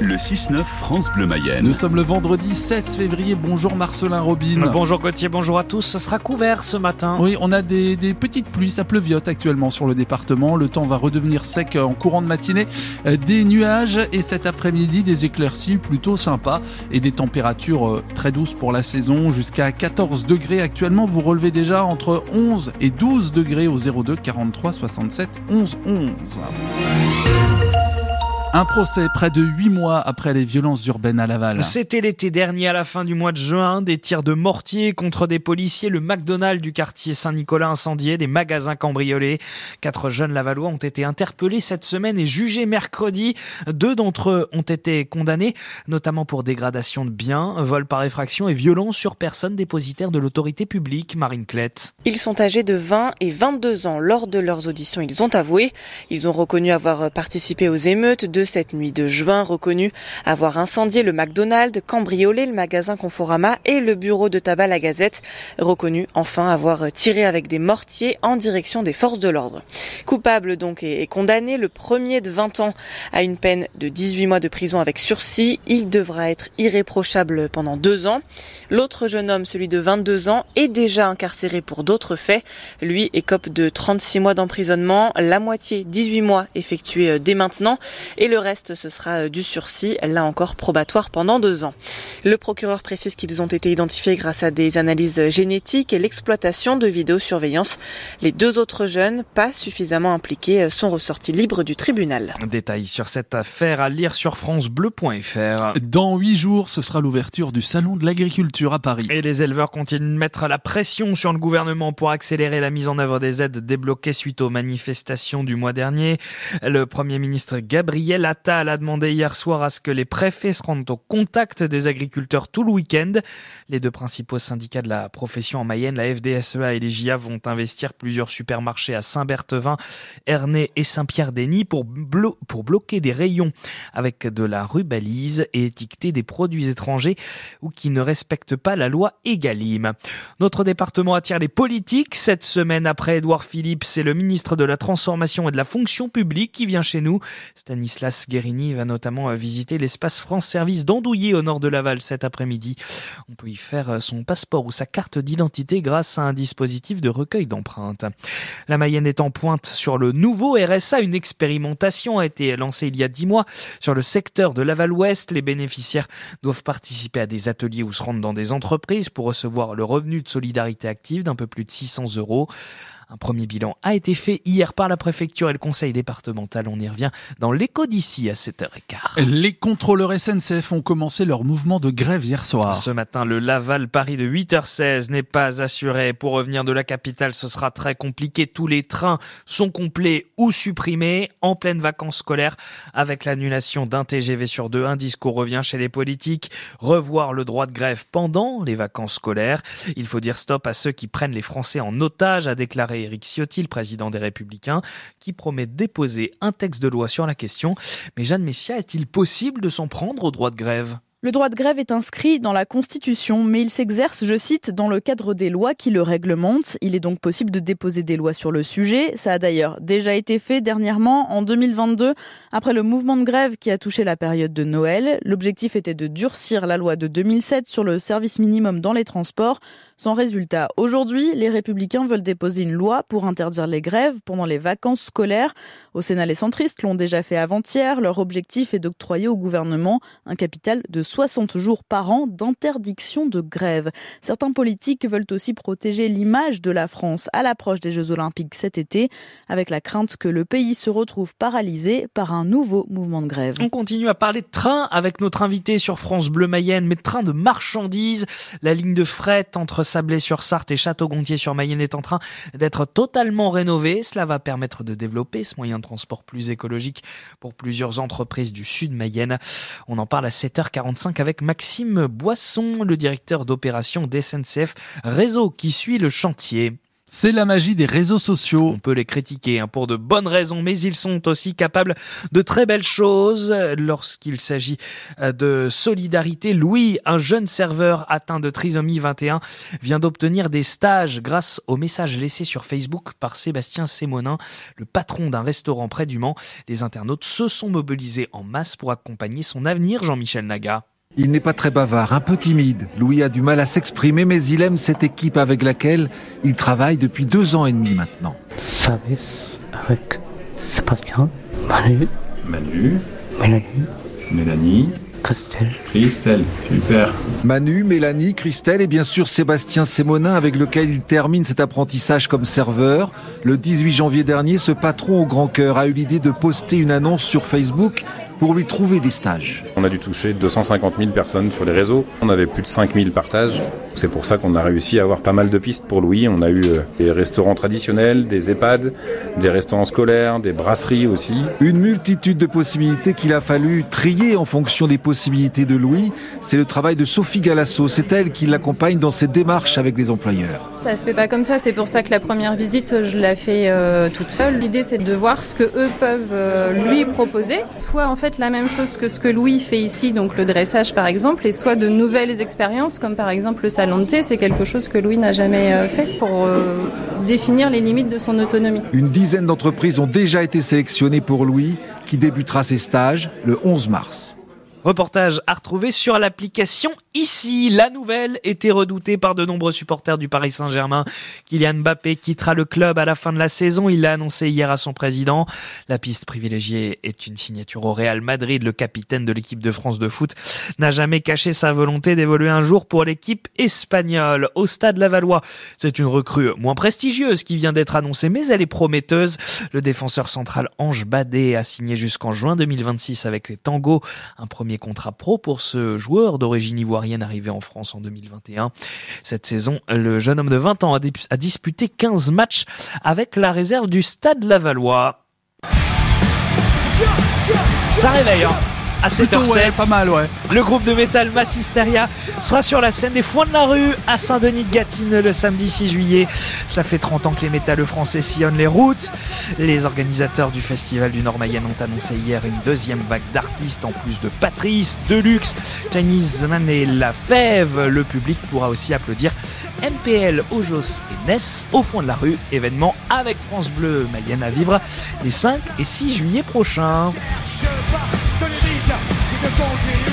Le 6-9 France Bleu Mayenne. Nous sommes le vendredi 16 février. Bonjour Marcelin Robin. Bonjour Gauthier, bonjour à tous. Ce sera couvert ce matin. Oui, on a des, des petites pluies, ça pleuviote actuellement sur le département. Le temps va redevenir sec en courant de matinée. Euh, Des nuages et cet après-midi des éclaircies plutôt sympas et des températures euh, très douces pour la saison jusqu'à 14 degrés actuellement. Vous relevez déjà entre 11 et 12 degrés au 02 43 67 11 11. Un procès près de 8 mois après les violences urbaines à Laval. C'était l'été dernier, à la fin du mois de juin, des tirs de mortier contre des policiers, le McDonald's du quartier Saint-Nicolas incendié, des magasins cambriolés. Quatre jeunes Lavallois ont été interpellés cette semaine et jugés mercredi. Deux d'entre eux ont été condamnés, notamment pour dégradation de biens, vol par effraction et violence sur personne dépositaire de l'autorité publique, Marine Clette. Ils sont âgés de 20 et 22 ans. Lors de leurs auditions, ils ont avoué. Ils ont reconnu avoir participé aux émeutes de cette nuit de juin, reconnu avoir incendié le McDonald's, cambriolé le magasin Conforama et le bureau de tabac La Gazette. Reconnu enfin avoir tiré avec des mortiers en direction des forces de l'ordre. Coupable donc et condamné, le premier de 20 ans à une peine de 18 mois de prison avec sursis. Il devra être irréprochable pendant deux ans. L'autre jeune homme, celui de 22 ans, est déjà incarcéré pour d'autres faits. Lui écope de 36 mois d'emprisonnement, la moitié 18 mois effectués dès maintenant et le reste ce sera du sursis, là encore probatoire pendant deux ans. Le procureur précise qu'ils ont été identifiés grâce à des analyses génétiques et l'exploitation de vidéosurveillance. Les deux autres jeunes, pas suffisamment impliqués, sont ressortis libres du tribunal. Détails sur cette affaire à lire sur francebleu.fr. Dans huit jours, ce sera l'ouverture du Salon de l'agriculture à Paris. Et les éleveurs continuent de mettre la pression sur le gouvernement pour accélérer la mise en œuvre des aides débloquées suite aux manifestations du mois dernier. Le Premier ministre Gabriel Attal a demandé hier soir à ce que les préfets se rendent au contact des agriculteurs tout le week-end. Les deux principaux syndicats de la profession en Mayenne, la FDSEA et les JA, vont investir plusieurs supermarchés à Saint-Berthevin, Ernée et Saint-Pierre-Denis pour, pour bloquer des rayons avec de la rubalise et étiqueter des produits étrangers ou qui ne respectent pas la loi Egalim. Notre département attire les politiques. Cette semaine après Édouard Philippe, c'est le ministre de la Transformation et de la Fonction publique qui vient chez nous. Stanislas Guérini va notamment visiter l'espace France Service d'Andouillé au nord de Laval cet après-midi. On peut y faire son passeport ou sa carte d'identité grâce à un dispositif de recueil d'empreintes. La Mayenne est en pointe sur le nouveau RSA. Une expérimentation a été lancée il y a dix mois sur le secteur de Laval-Ouest. Les bénéficiaires doivent participer à des ateliers ou se rendre dans des entreprises pour recevoir le revenu de solidarité active d'un peu plus de 600 euros. Un premier bilan a été fait hier par la préfecture et le conseil départemental. On y revient dans l'écho d'ici à 7h15. Les contrôleurs SNCF ont commencé leur mouvement de grève hier soir. Ce matin, le Laval-Paris de 8h16 n'est pas assuré. Pour revenir de la capitale, ce sera très compliqué. Tous les trains sont complets ou supprimés en pleine vacances scolaires avec l'annulation d'un TGV sur deux. Un discours revient chez les politiques. Revoir le droit de grève pendant les vacances scolaires. Il faut dire stop à ceux qui prennent les Français en otage, a déclaré Éric Ciotti, le président des Républicains, qui promet de déposer un texte de loi sur la question. Mais Jeanne Messia, est-il possible de s'en prendre au droit de grève? Le droit de grève est inscrit dans la Constitution, mais il s'exerce, je cite, dans le cadre des lois qui le réglementent. Il est donc possible de déposer des lois sur le sujet. Ça a d'ailleurs déjà été fait dernièrement, en 2022, après le mouvement de grève qui a touché la période de Noël. L'objectif était de durcir la loi de 2007 sur le service minimum dans les transports. Sans résultat, aujourd'hui, les républicains veulent déposer une loi pour interdire les grèves pendant les vacances scolaires. Au Sénat, les centristes l'ont déjà fait avant-hier. Leur objectif est d'octroyer au gouvernement un capital de 60 jours par an d'interdiction de grève. Certains politiques veulent aussi protéger l'image de la France à l'approche des Jeux Olympiques cet été, avec la crainte que le pays se retrouve paralysé par un nouveau mouvement de grève. On continue à parler de train avec notre invité sur France Bleu Mayenne, mais de train de marchandises. La ligne de fret entre Sablé-sur-Sarthe et Château-Gontier-sur-Mayenne est en train d'être totalement rénovée. Cela va permettre de développer ce moyen de transport plus écologique pour plusieurs entreprises du sud Mayenne. On en parle à 7h45 avec Maxime Boisson, le directeur d'opération d'SNCF Réseau qui suit le chantier. C'est la magie des réseaux sociaux. On peut les critiquer hein, pour de bonnes raisons, mais ils sont aussi capables de très belles choses. Lorsqu'il s'agit euh, de solidarité, Louis, un jeune serveur atteint de trisomie 21, vient d'obtenir des stages grâce aux messages laissés sur Facebook par Sébastien Sémonin, le patron d'un restaurant près du Mans. Les internautes se sont mobilisés en masse pour accompagner son avenir, Jean-Michel Naga. Il n'est pas très bavard, un peu timide. Louis a du mal à s'exprimer, mais il aime cette équipe avec laquelle il travaille depuis deux ans et demi maintenant. Service avec Sébastien, Manu, Manu, Mélanie, Mélanie, Christelle. Christelle, super. Manu, Mélanie, Christelle et bien sûr Sébastien Sémonin avec lequel il termine cet apprentissage comme serveur. Le 18 janvier dernier, ce patron au grand cœur a eu l'idée de poster une annonce sur Facebook pour lui trouver des stages. On a dû toucher 250 000 personnes sur les réseaux. On avait plus de 5 000 partages. C'est pour ça qu'on a réussi à avoir pas mal de pistes pour Louis. On a eu euh, des restaurants traditionnels, des EHPAD, des restaurants scolaires, des brasseries aussi. Une multitude de possibilités qu'il a fallu trier en fonction des possibilités de Louis. C'est le travail de Sophie Galasso. C'est elle qui l'accompagne dans ses démarches avec les employeurs. Ça se fait pas comme ça, c'est pour ça que la première visite, je la fais euh, toute seule. L'idée, c'est de voir ce que eux peuvent euh, lui proposer. Soit en fait la même chose que ce que Louis fait ici, donc le dressage par exemple, et soit de nouvelles expériences, comme par exemple le salon de thé, c'est quelque chose que Louis n'a jamais euh, fait pour définir les limites de son autonomie. Une dizaine d'entreprises ont déjà été sélectionnées pour Louis, qui débutera ses stages le 11 mars. Reportage à retrouver sur l'application ici. La nouvelle était redoutée par de nombreux supporters du Paris Saint-Germain. Kylian Mbappé quittera le club à la fin de la saison. Il l'a annoncé hier à son président. La piste privilégiée est une signature au Real Madrid. Le capitaine de l'équipe de France de foot n'a jamais caché sa volonté d'évoluer un jour pour l'équipe espagnole. Au stade Lavallois, c'est une recrue moins prestigieuse qui vient d'être annoncée, mais elle est prometteuse. Le défenseur central Ange Badé a signé jusqu'en juin 2026 avec les Tangos un premier contrat pro pour ce joueur d'origine ivoirienne arrivé en France en 2021. Cette saison, le jeune homme de 20 ans a, disputé 15 matchs avec la réserve du Stade Lavallois. Ça réveille, hein à 7h07. pas mal, ouais. Le groupe de métal Massisteria sera sur la scène des Foins de la Rue à Saint-Denis-de-Gatine le samedi 6 juillet. Cela fait 30 ans que les métalleux français sillonnent les routes. Les organisateurs du Festival du Nord-Mayenne ont annoncé hier une deuxième vague d'artistes en plus de Patrice, Deluxe, Chinese Man et La Fève. Le public pourra aussi applaudir MPL, Ojos et Ness au fond de la rue. Événement avec France Bleu Mayenne à vivre les 5 et 6 juillet prochains. Je de